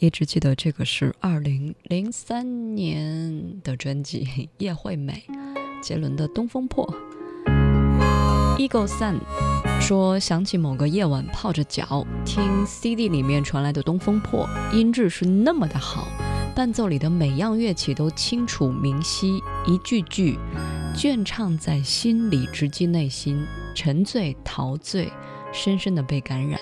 一直记得这个是二零零三年的专辑《叶惠美》，杰伦的《东风破》。Ego Sun 说想起某个夜晚泡着脚听 CD 里面传来的《东风破》，音质是那么的好，伴奏里的每样乐器都清楚明晰，一句句隽唱在心里，直击内心，沉醉陶醉，深深的被感染，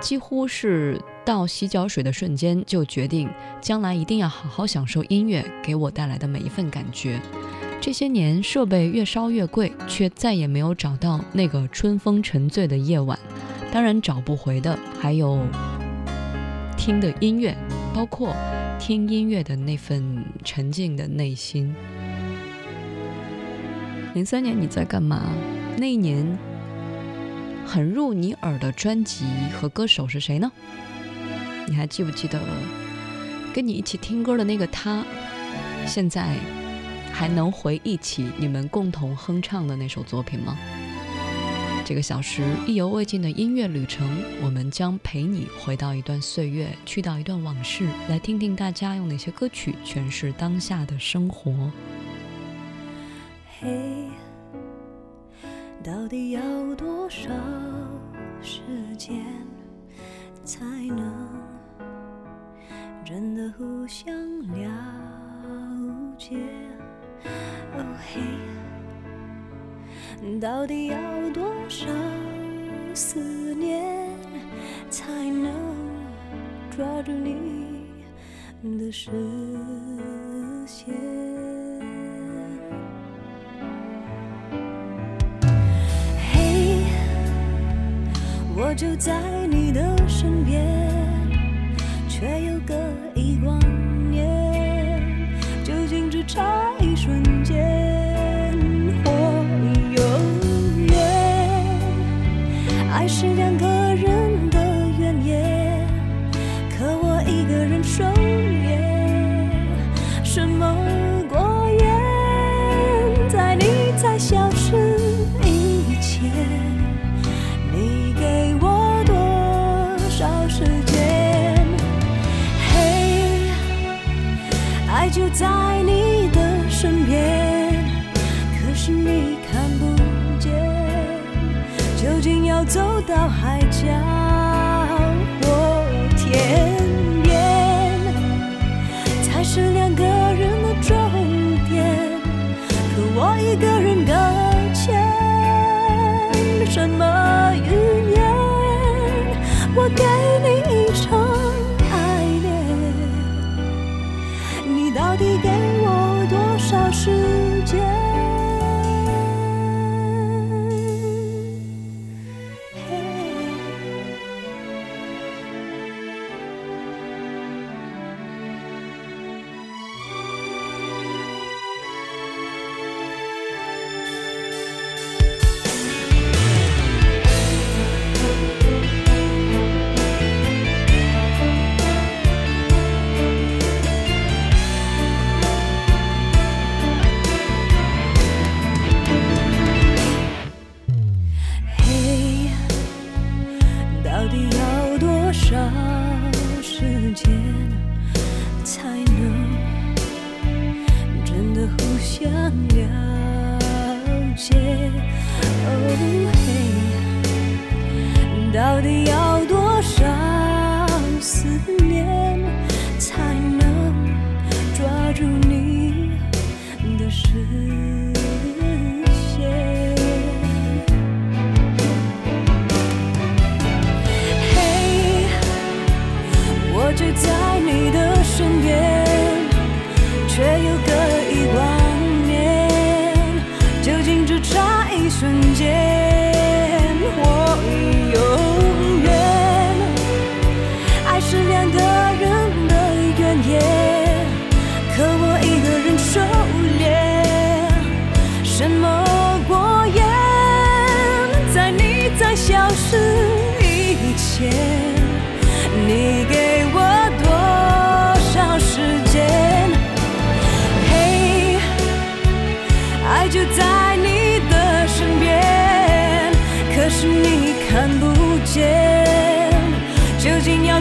几乎是倒洗脚水的瞬间就决定将来一定要好好享受音乐给我带来的每一份感觉。这些年，设备越烧越贵，却再也没有找到那个春风沉醉的夜晚。当然，找不回的还有听的音乐，包括听音乐的那份沉静的内心。零三年你在干嘛？那一年很入你耳的专辑和歌手是谁呢？你还记不记得跟你一起听歌的那个他？现在？还能回忆起你们共同哼唱的那首作品吗？这个小时意犹未尽的音乐旅程，我们将陪你回到一段岁月，去到一段往事，来听听大家用哪些歌曲诠释当下的生活。嘿，到底要多少时间才能真的互相了解？哦嘿，到底要多少思念才能抓住你的视线？嘿，我就在你的身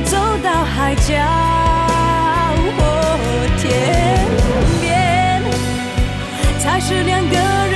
走到海角或天边，才是两个人。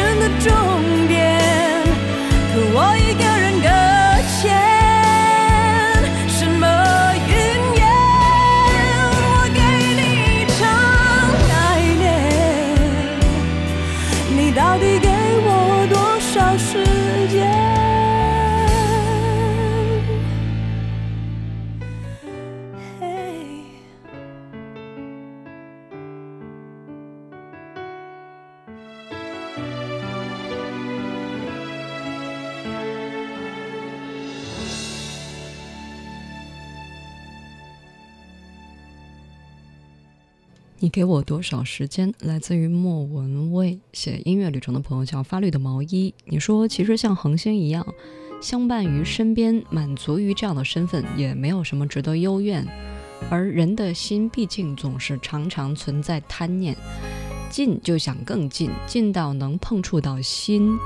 给我多少时间？来自于莫文蔚，写音乐旅程的朋友叫发绿的毛衣。你说，其实像恒星一样，相伴于身边，满足于这样的身份，也没有什么值得幽怨。而人的心，毕竟总是常常存在贪念，近就想更近，近到能碰触到心。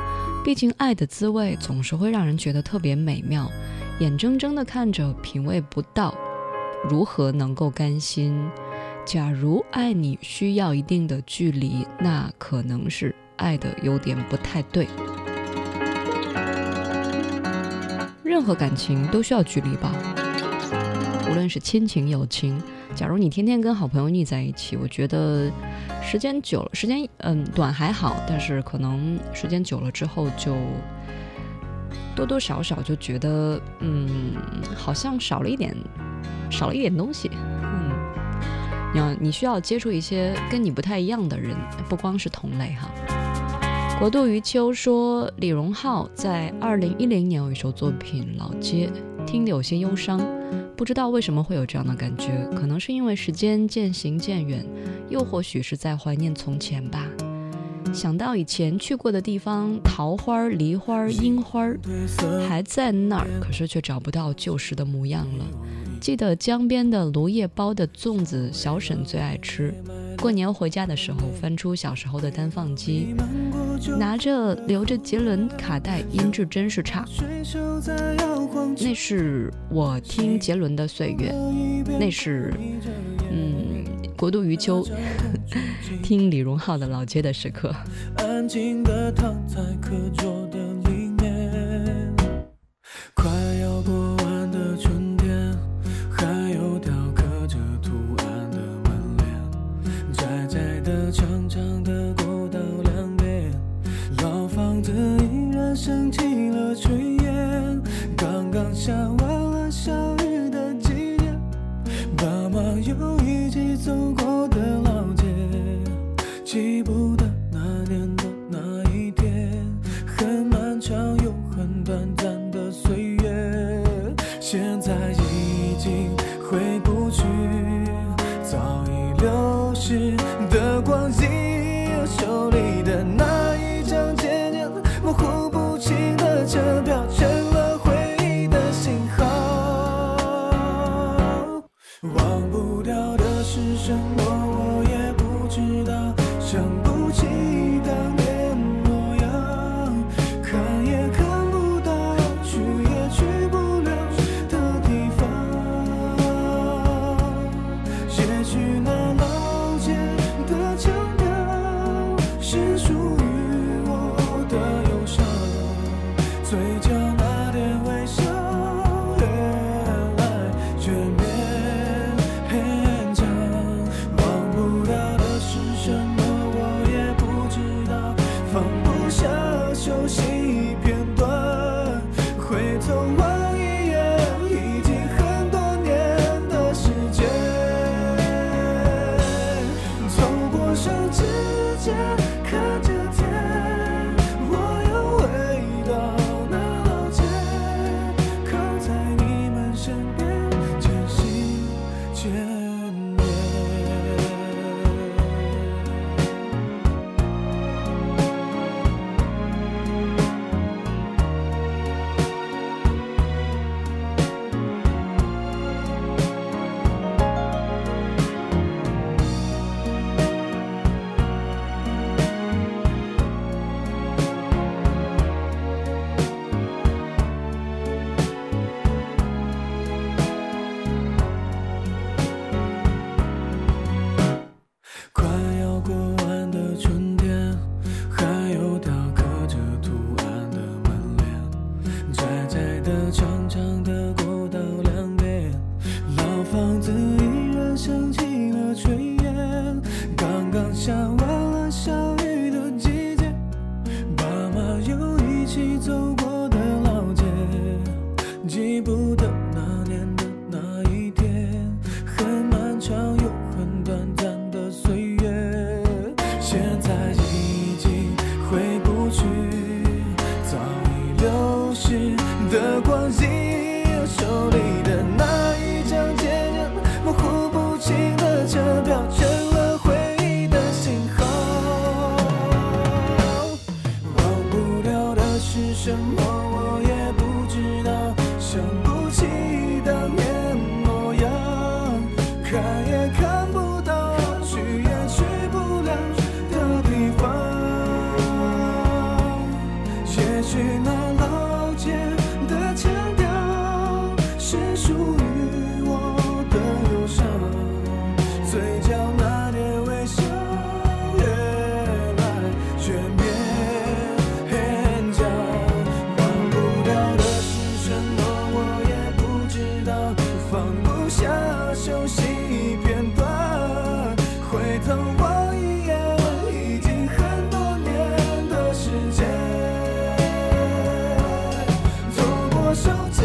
毕竟爱的滋味总是会让人觉得特别美妙，眼睁睁地看着，品味不到，如何能够甘心？假如爱你需要一定的距离，那可能是爱的有点不太对。任何感情都需要距离吧，无论是亲情、友情。假如你天天跟好朋友腻在一起，我觉得时间久了，时间嗯短还好，但是可能时间久了之后就多多少少就觉得嗯好像少了一点，少了一点东西。嗯，你要你需要接触一些跟你不太一样的人，不光是同类哈。国度余秋说，李荣浩在二零一零年有一首作品《老街》，听得有些忧伤，不知道为什么会有这样的感觉，可能是因为时间渐行渐远，又或许是在怀念从前吧。想到以前去过的地方，桃花、梨花、樱花还在那儿，可是却找不到旧时的模样了。记得江边的芦叶包的粽子，小沈最爱吃。过年回家的时候，翻出小时候的单放机，拿着留着杰伦卡带，音质真是差。那是我听杰伦的岁月，那是嗯国度余秋 听李荣浩的老街的时刻。安静地躺在课桌的里面，快要过下完了小雨的季节，爸妈又一起走过的老街。记不得那年的那一天，很漫长又很短暂的岁月，现在已经回不去，早已流逝的光阴，手里的那手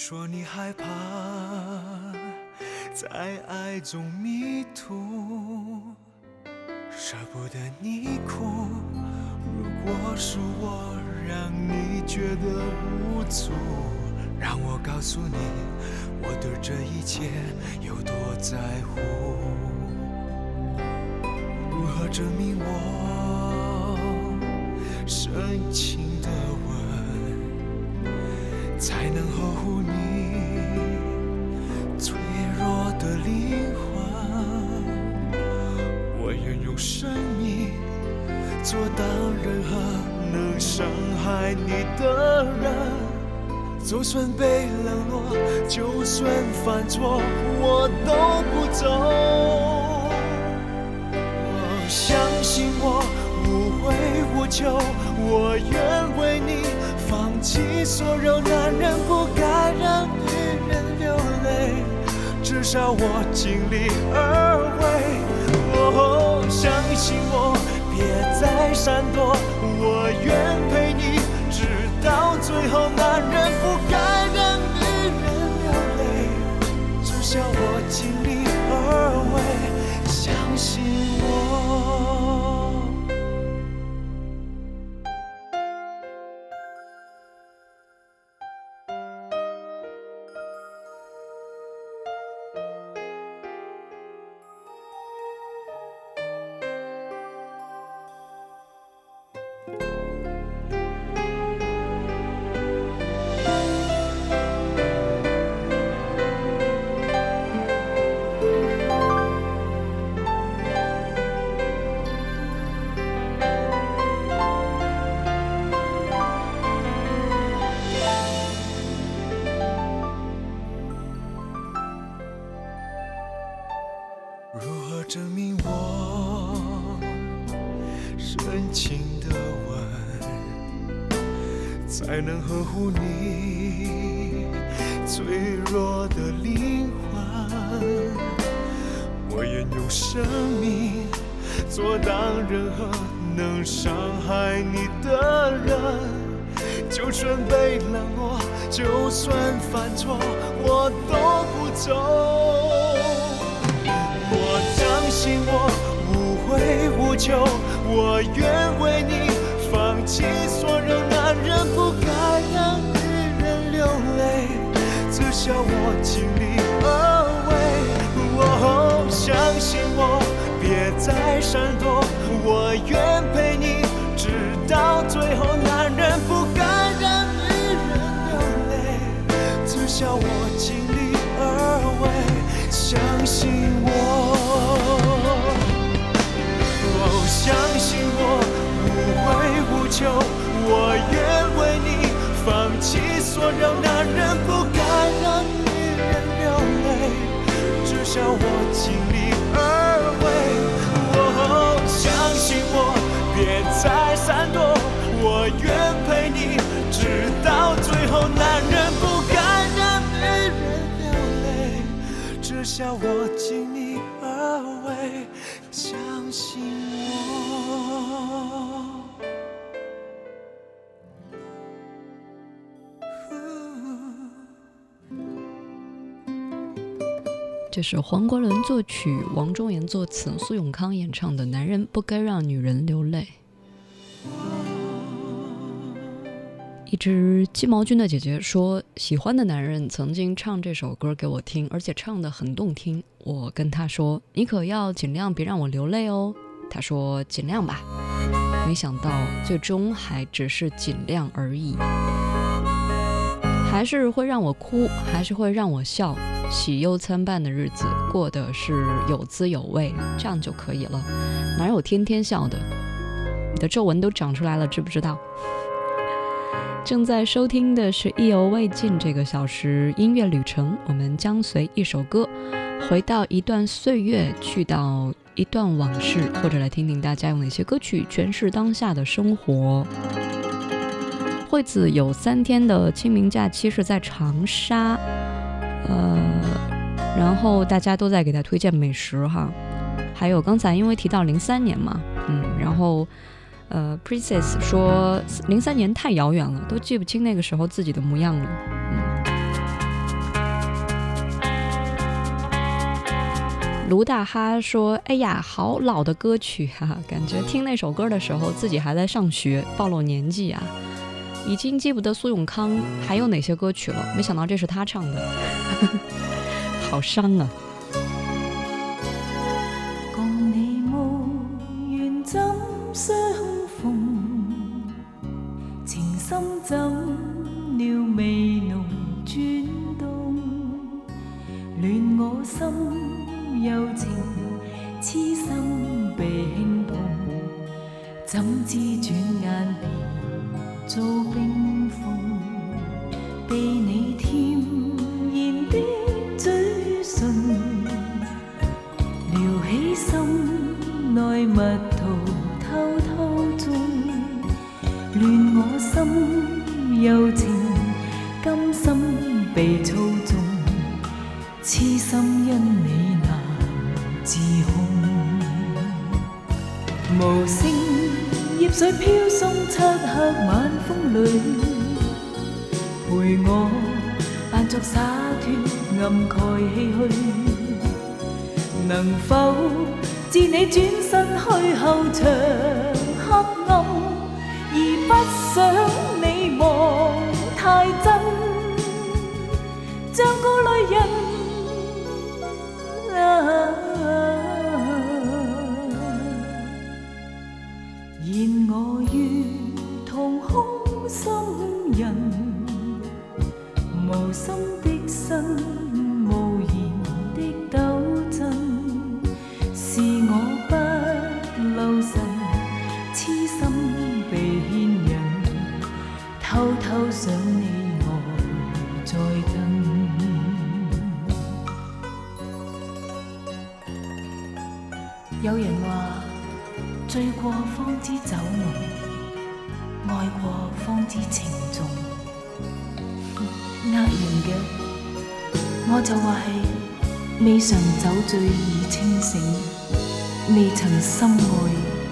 说你害怕在爱中迷途，舍不得你哭。如果是我让你觉得无助，让我告诉你，我对这一切有多在乎。如何证明我深情的才能呵护你脆弱的灵魂？我愿用生命做当任何能伤害你的人。就算被冷落，就算犯错，我都不走。相信我，无悔无求，我愿为你放弃所有男人不该让女人流泪，至少我尽力而为。哦，相信我，别再闪躲，我愿陪你，直到最后。男人不该让女人流泪，至少我尽力而为。相信生命做当任何能伤害你的人。就算被冷落，就算犯错，我都不走。我相信我无悔无求，我愿为你放弃所有男人不该让女人流泪，至少我尽力别再闪躲，我愿陪你，直到最后。男人不该让女人流泪，至少我尽力而为。相信我，哦，相信我，无悔无求，求，我愿为你放弃所有。男人不该让女人流泪，至少我尽再闪躲，我愿陪你直到最后。男人不该让女人流泪，至少我尽力而为。相信我。这是黄国伦作曲，王中言作词，苏永康演唱的《男人不该让女人流泪》。一只鸡毛君的姐姐说，喜欢的男人曾经唱这首歌给我听，而且唱得很动听。我跟他说：“你可要尽量别让我流泪哦。”他说：“尽量吧。”没想到最终还只是尽量而已，还是会让我哭，还是会让我笑。喜忧参半的日子过得是有滋有味，这样就可以了。哪有天天笑的？的皱纹都长出来了，知不知道？正在收听的是意犹未尽这个小时音乐旅程，我们将随一首歌回到一段岁月，去到一段往事，或者来听听大家用哪些歌曲诠释当下的生活。惠子有三天的清明假期是在长沙。呃，然后大家都在给他推荐美食哈，还有刚才因为提到零三年嘛，嗯，然后呃，Princess 说零三年太遥远了，都记不清那个时候自己的模样了，嗯。卢大哈说，哎呀，好老的歌曲哈，感觉听那首歌的时候自己还在上学，暴露年纪啊。已经记不得苏永康还有哪些歌曲了，没想到这是他唱的，好伤啊。心怎料未能转动？乱我心柔情，痴心被轻碰，怎知转眼变？做冰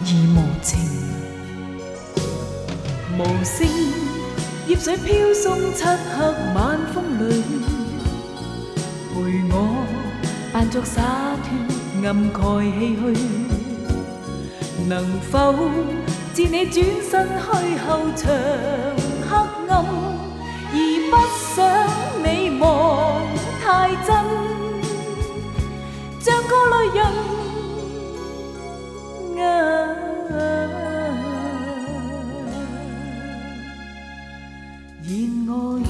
已无情。无声，叶水飘送，漆黑晚风里，陪我扮作洒脱，暗盖唏嘘。能否自你转身去后，长黑暗，而不想你望太真，像个泪人然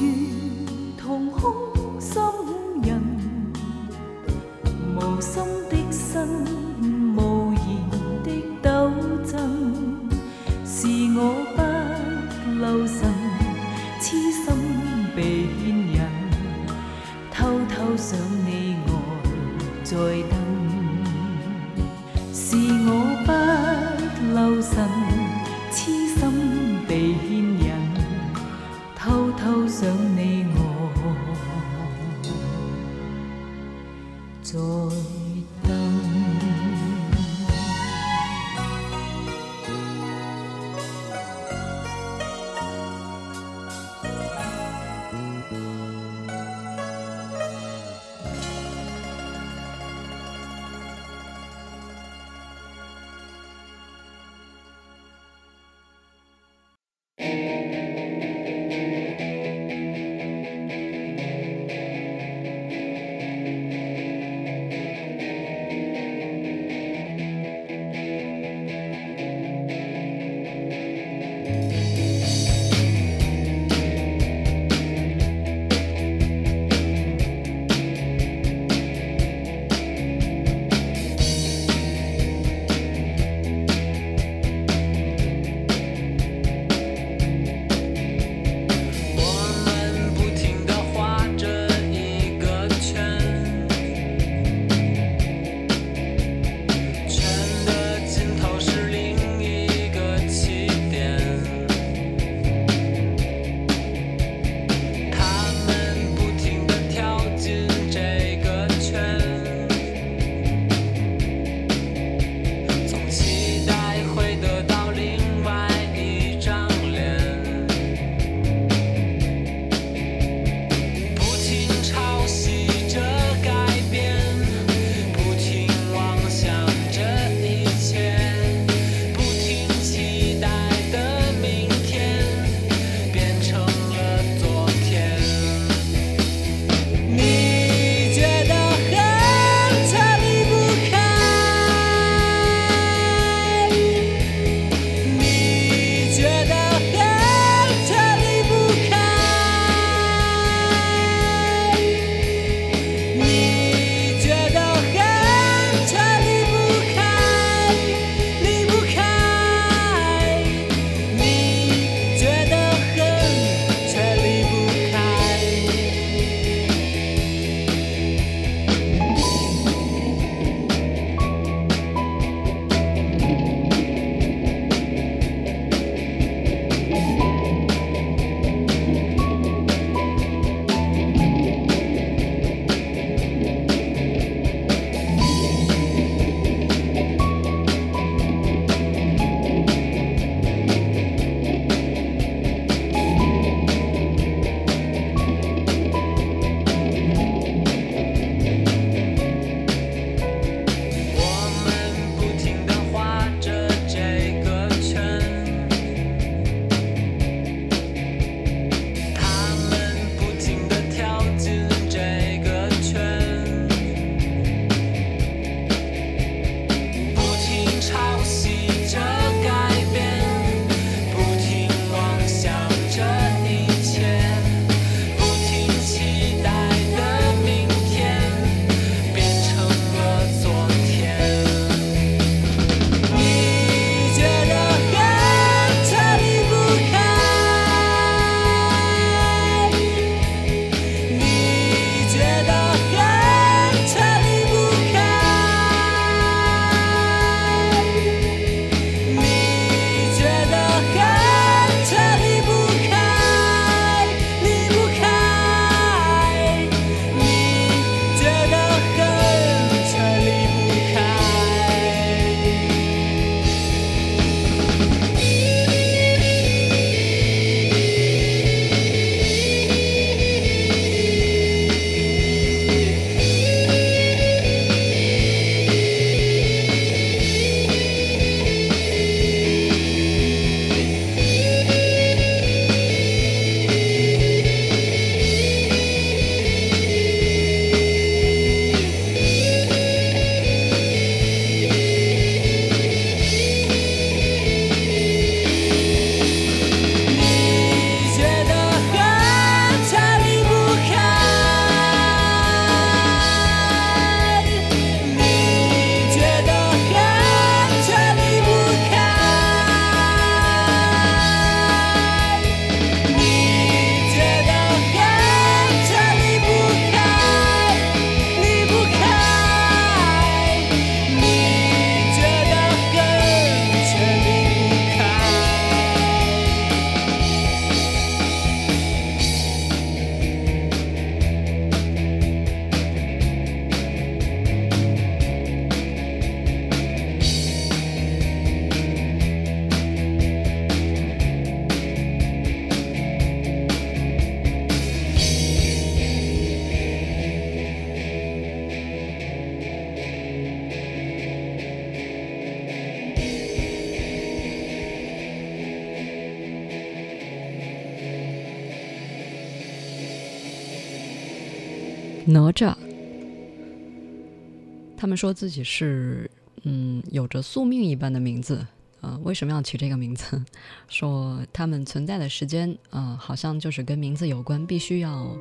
说自己是嗯有着宿命一般的名字。呃，为什么要起这个名字？说他们存在的时间，呃，好像就是跟名字有关，必须要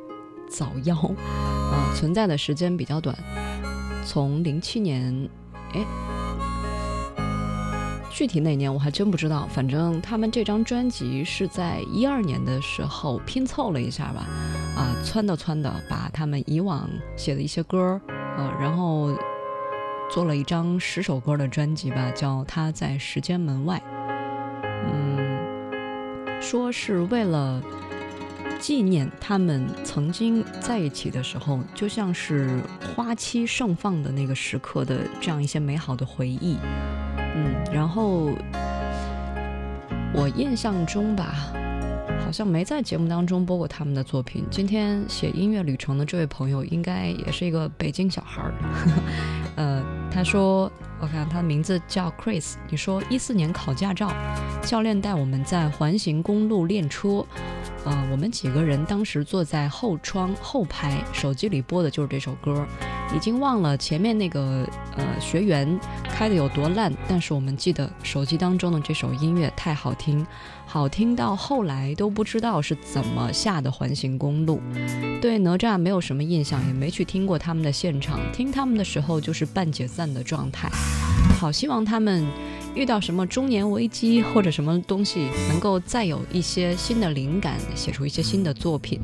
早夭。呃，存在的时间比较短，从零七年，哎，具体哪年我还真不知道。反正他们这张专辑是在一二年的时候拼凑了一下吧，啊，撺的撺的，把他们以往写的一些歌，呃，然后。做了一张十首歌的专辑吧，叫《他在时间门外》。嗯，说是为了纪念他们曾经在一起的时候，就像是花期盛放的那个时刻的这样一些美好的回忆。嗯，然后我印象中吧，好像没在节目当中播过他们的作品。今天写音乐旅程的这位朋友，应该也是一个北京小孩儿。呃，他说，我看他的名字叫 Chris。你说一四年考驾照，教练带我们在环形公路练车，呃，我们几个人当时坐在后窗后排，手机里播的就是这首歌。已经忘了前面那个呃学员开的有多烂，但是我们记得手机当中的这首音乐太好听，好听到后来都不知道是怎么下的环形公路。对哪吒没有什么印象，也没去听过他们的现场，听他们的时候就是半解散的状态。好希望他们遇到什么中年危机或者什么东西，能够再有一些新的灵感，写出一些新的作品。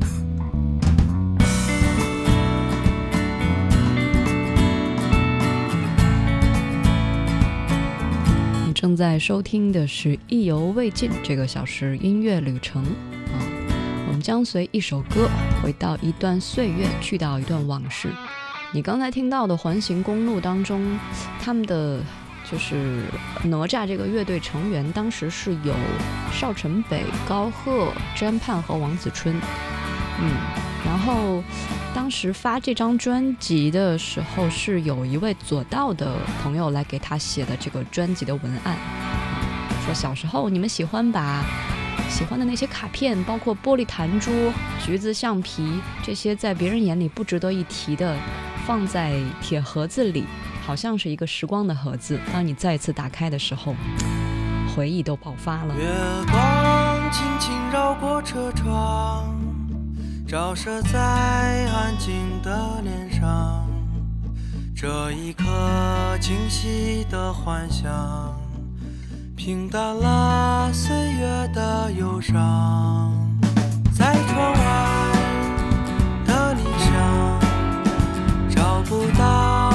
你正在收听的是《意犹未尽》这个小时音乐旅程啊，我们将随一首歌回到一段岁月，去到一段往事。你刚才听到的《环形公路》当中，他们的就是哪吒这个乐队成员，当时是有邵晨北、高贺、詹盼和王子春，嗯，然后。当时发这张专辑的时候，是有一位左道的朋友来给他写的这个专辑的文案，说小时候你们喜欢把喜欢的那些卡片，包括玻璃弹珠、橘子橡皮这些在别人眼里不值得一提的，放在铁盒子里，好像是一个时光的盒子。当你再次打开的时候，回忆都爆发了。月光轻轻绕过车窗。照射在安静的脸上，这一刻清晰的幻想，平淡了岁月的忧伤，在窗外的理想，找不到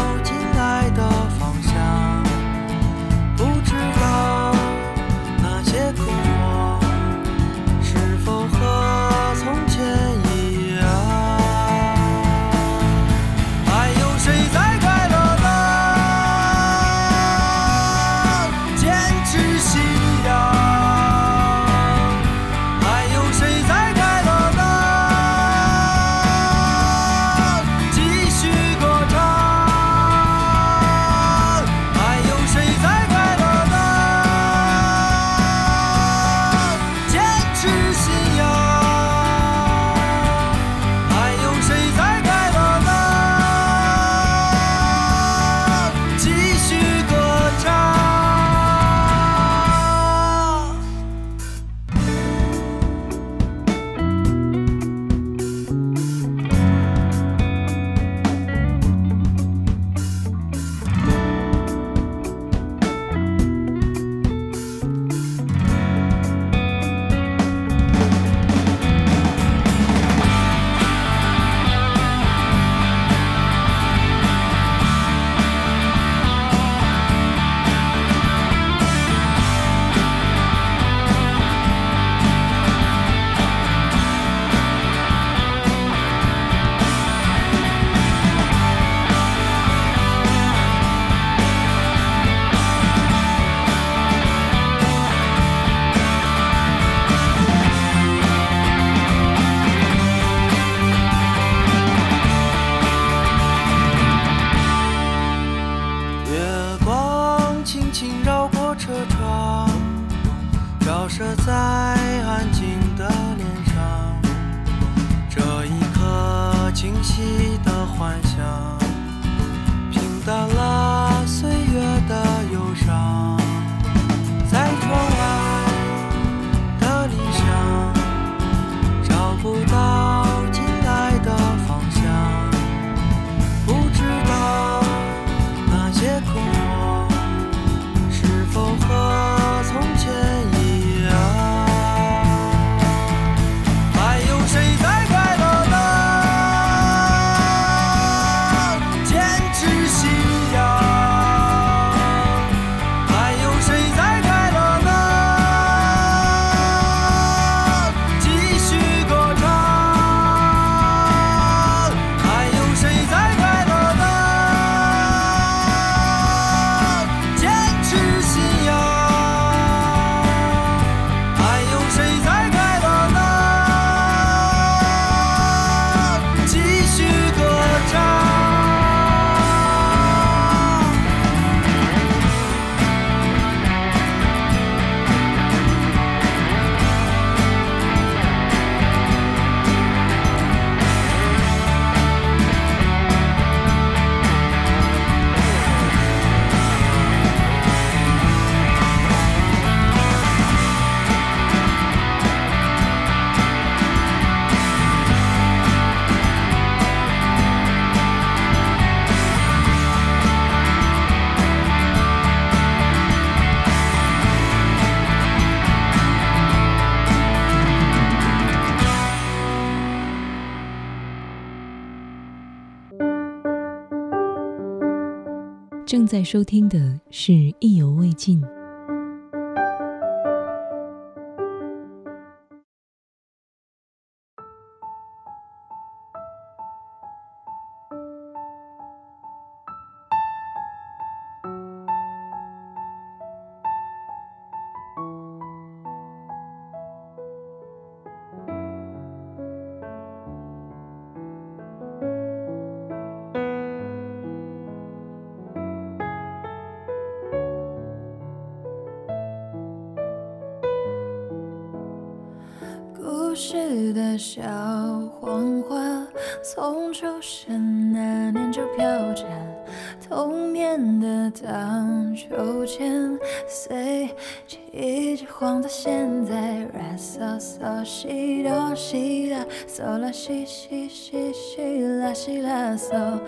在收听的是意犹未尽。西哆西啦，嗦啦西西西西啦西啦嗦，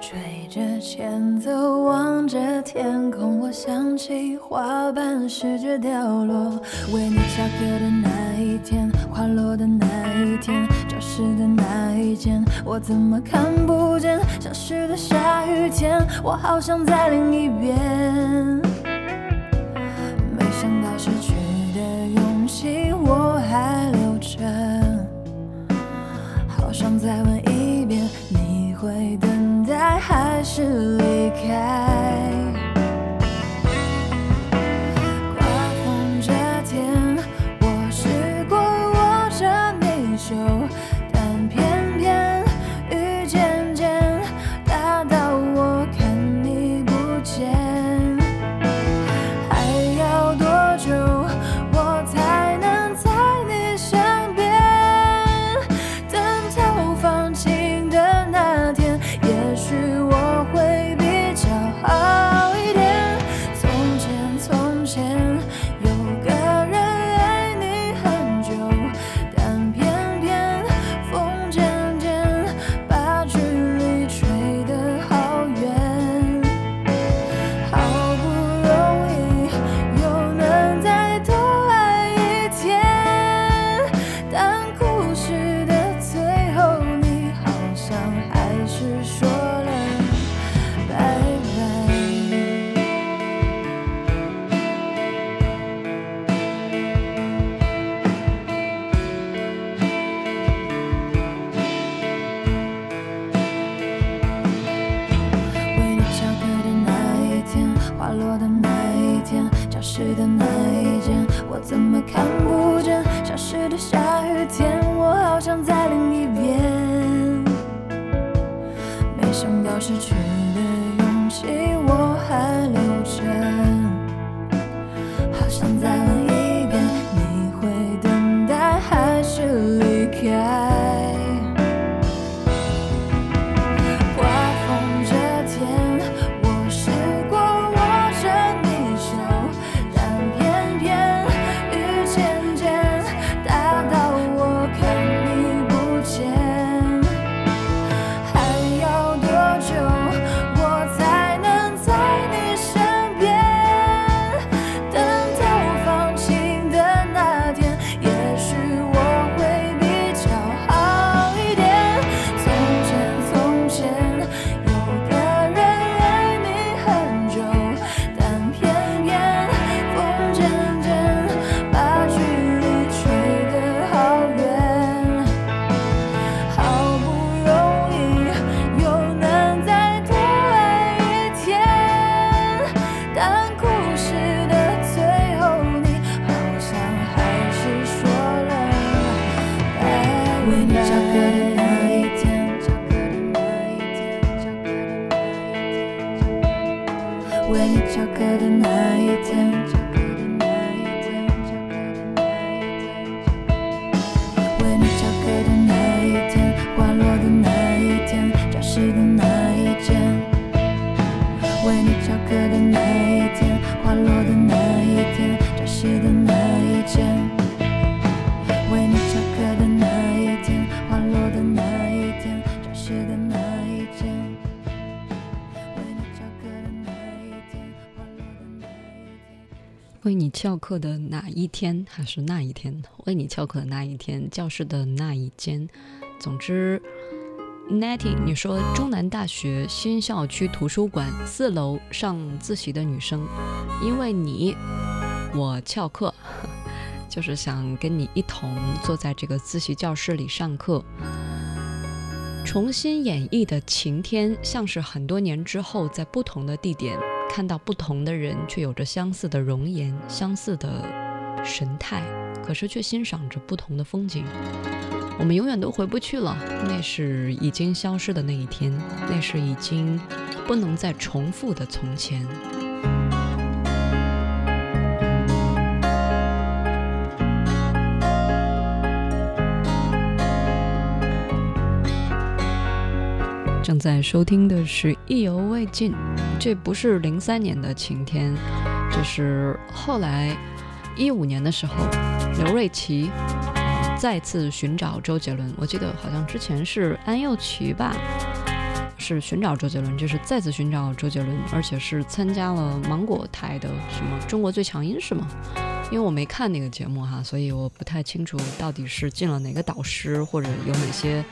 吹着前奏，望着天空，我想起花瓣试着掉落，为你下课的那一天，花落的那一天，教室的那一间，我怎么看不见？消失的下雨天，我好想再淋一遍。没想到失去的勇气，我还。圈好想再问一遍你会等待还是离开？翘课的哪一天，还是那一天，为你翘课的那一天，教室的那一间。总之，Natty，你说中南大学新校区图书馆四楼上自习的女生，因为你，我翘课，就是想跟你一同坐在这个自习教室里上课。重新演绎的晴天，像是很多年之后，在不同的地点。看到不同的人，却有着相似的容颜、相似的神态，可是却欣赏着不同的风景。我们永远都回不去了，那是已经消失的那一天，那是已经不能再重复的从前。正在收听的是《意犹未尽》，这不是零三年的晴天，这是后来一五年的时候，刘瑞琦再次寻找周杰伦。我记得好像之前是安又琪吧，是寻找周杰伦，这是再次寻找周杰伦，而且是参加了芒果台的什么《中国最强音》是吗？因为我没看那个节目哈，所以我不太清楚到底是进了哪个导师，或者有哪些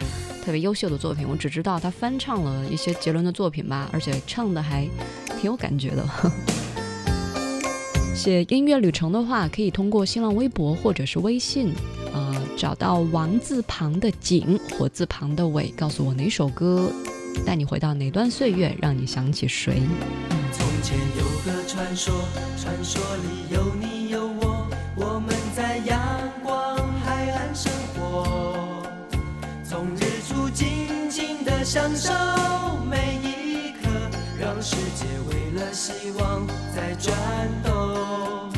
特别优秀的作品。我只知道他翻唱了一些杰伦的作品吧，而且唱的还挺有感觉的。写音乐旅程的话，可以通过新浪微博或者是微信，呃，找到王字旁的景，火字旁的伟，告诉我哪首歌带你回到哪段岁月，让你想起谁。从前有个传说，传说里有你有享受每一刻，让世界为了希望在转动。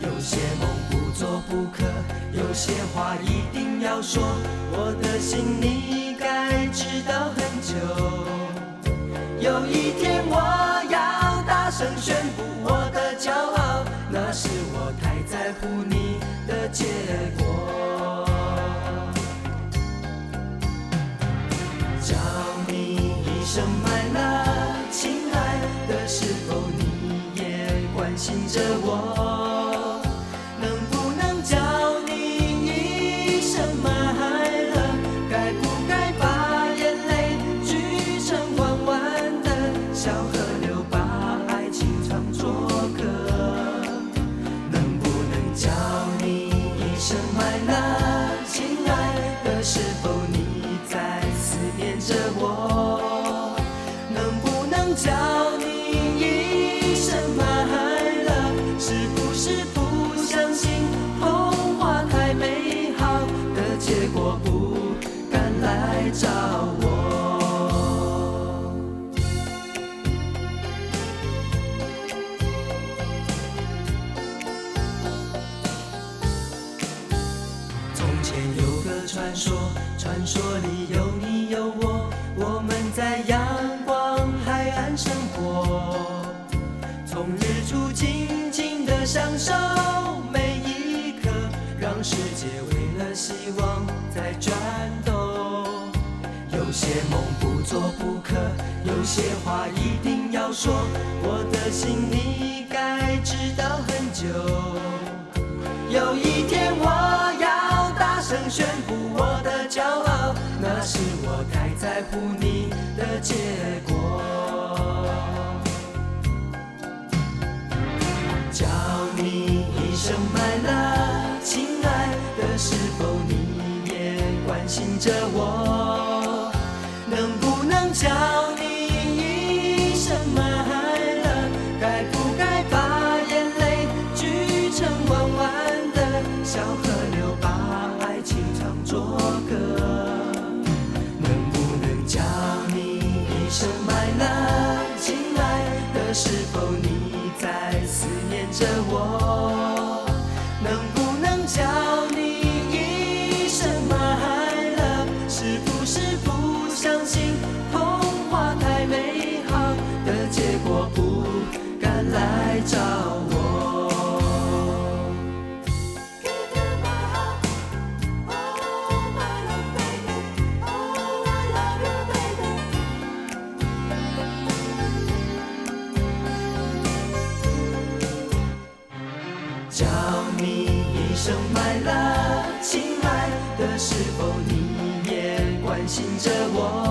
有些梦不做不可，有些话一定要说，我的心你该知道很久。有一天我要大声宣布我的骄傲，那是我太在乎你的结果。深埋了亲爱的，是否你也关心着我？世界为了希望在转动。有些梦不做不可，有些话一定要说，我的心你该知道很久。有一天我要大声宣布我的骄傲，那是我太在乎你的结果。叫你一声 my love，关心着我？能不能叫着我，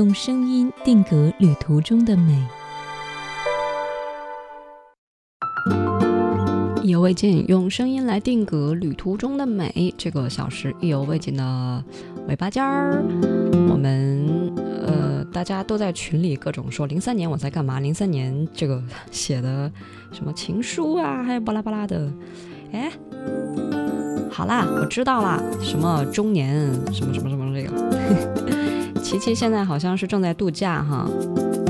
用声音定格旅途中的美。意犹未尽，用声音来定格旅途中的美。这个小时意犹未尽的尾巴尖儿，我们呃大家都在群里各种说零三年我在干嘛？零三年这个写的什么情书啊，还有巴拉巴拉的。哎，好啦，我知道啦，什么中年什么什么什么这个。琪琪现在好像是正在度假哈，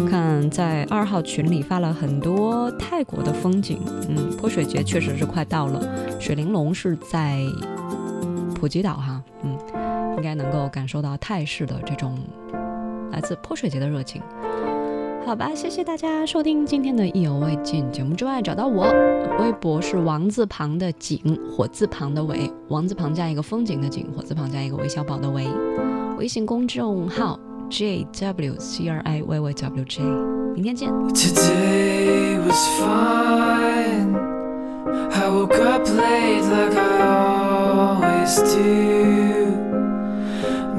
看在二号群里发了很多泰国的风景，嗯，泼水节确实是快到了，水玲珑是在普吉岛哈，嗯，应该能够感受到泰式的这种来自泼水节的热情。好吧，谢谢大家收听今天的意犹未尽节目之外，找到我，微博是王字旁的景，火字旁的伟，王字旁加一个风景的景，火字旁加一个韦小宝的韦。微信公众号 J W C R I Y Y W J，明天见。 Today was fine. I woke up late like I always do.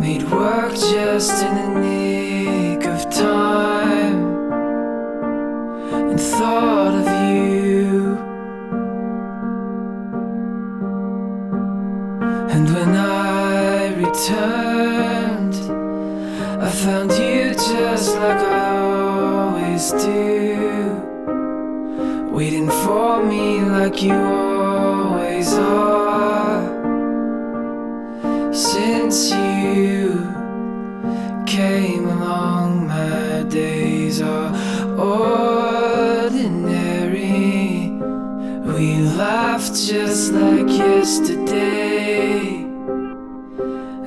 Made work just in the nick of time. And thought of you. And when I returned, I found you just like I always do. Waiting for me like you always are. Since you came along, my days are ordinary. We laughed just like yesterday.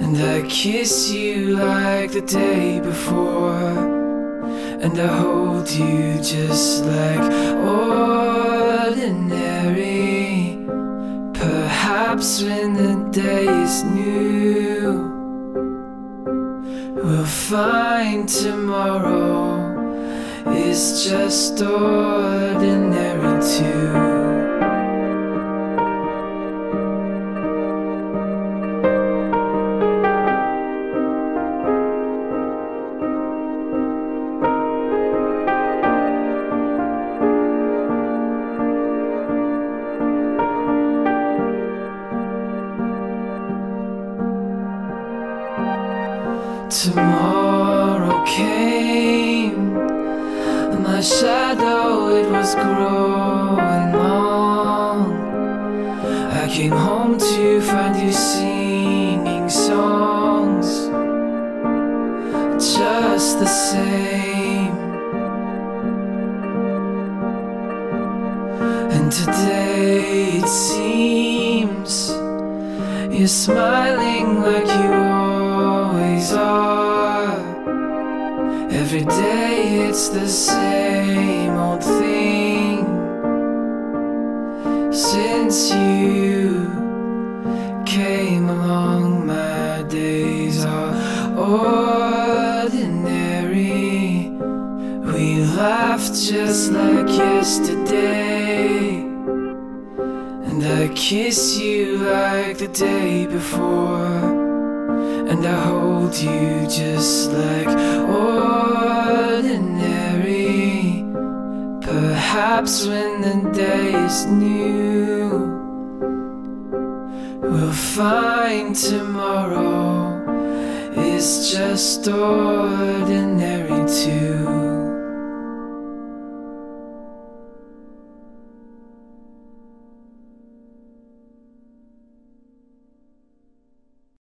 And I kiss you like the day before. And I hold you just like ordinary. Perhaps when the day is new, we'll find tomorrow is just ordinary too. Shadow it was growing long. I came home to find you singing songs, just the same. And today it seems you're smiling it's the same old thing. Since you came along, my days are ordinary. We laughed just like yesterday. And I kiss you like the day before. And I hold you just like ordinary. Perhaps when the day is new, we'll find tomorrow is just ordinary too.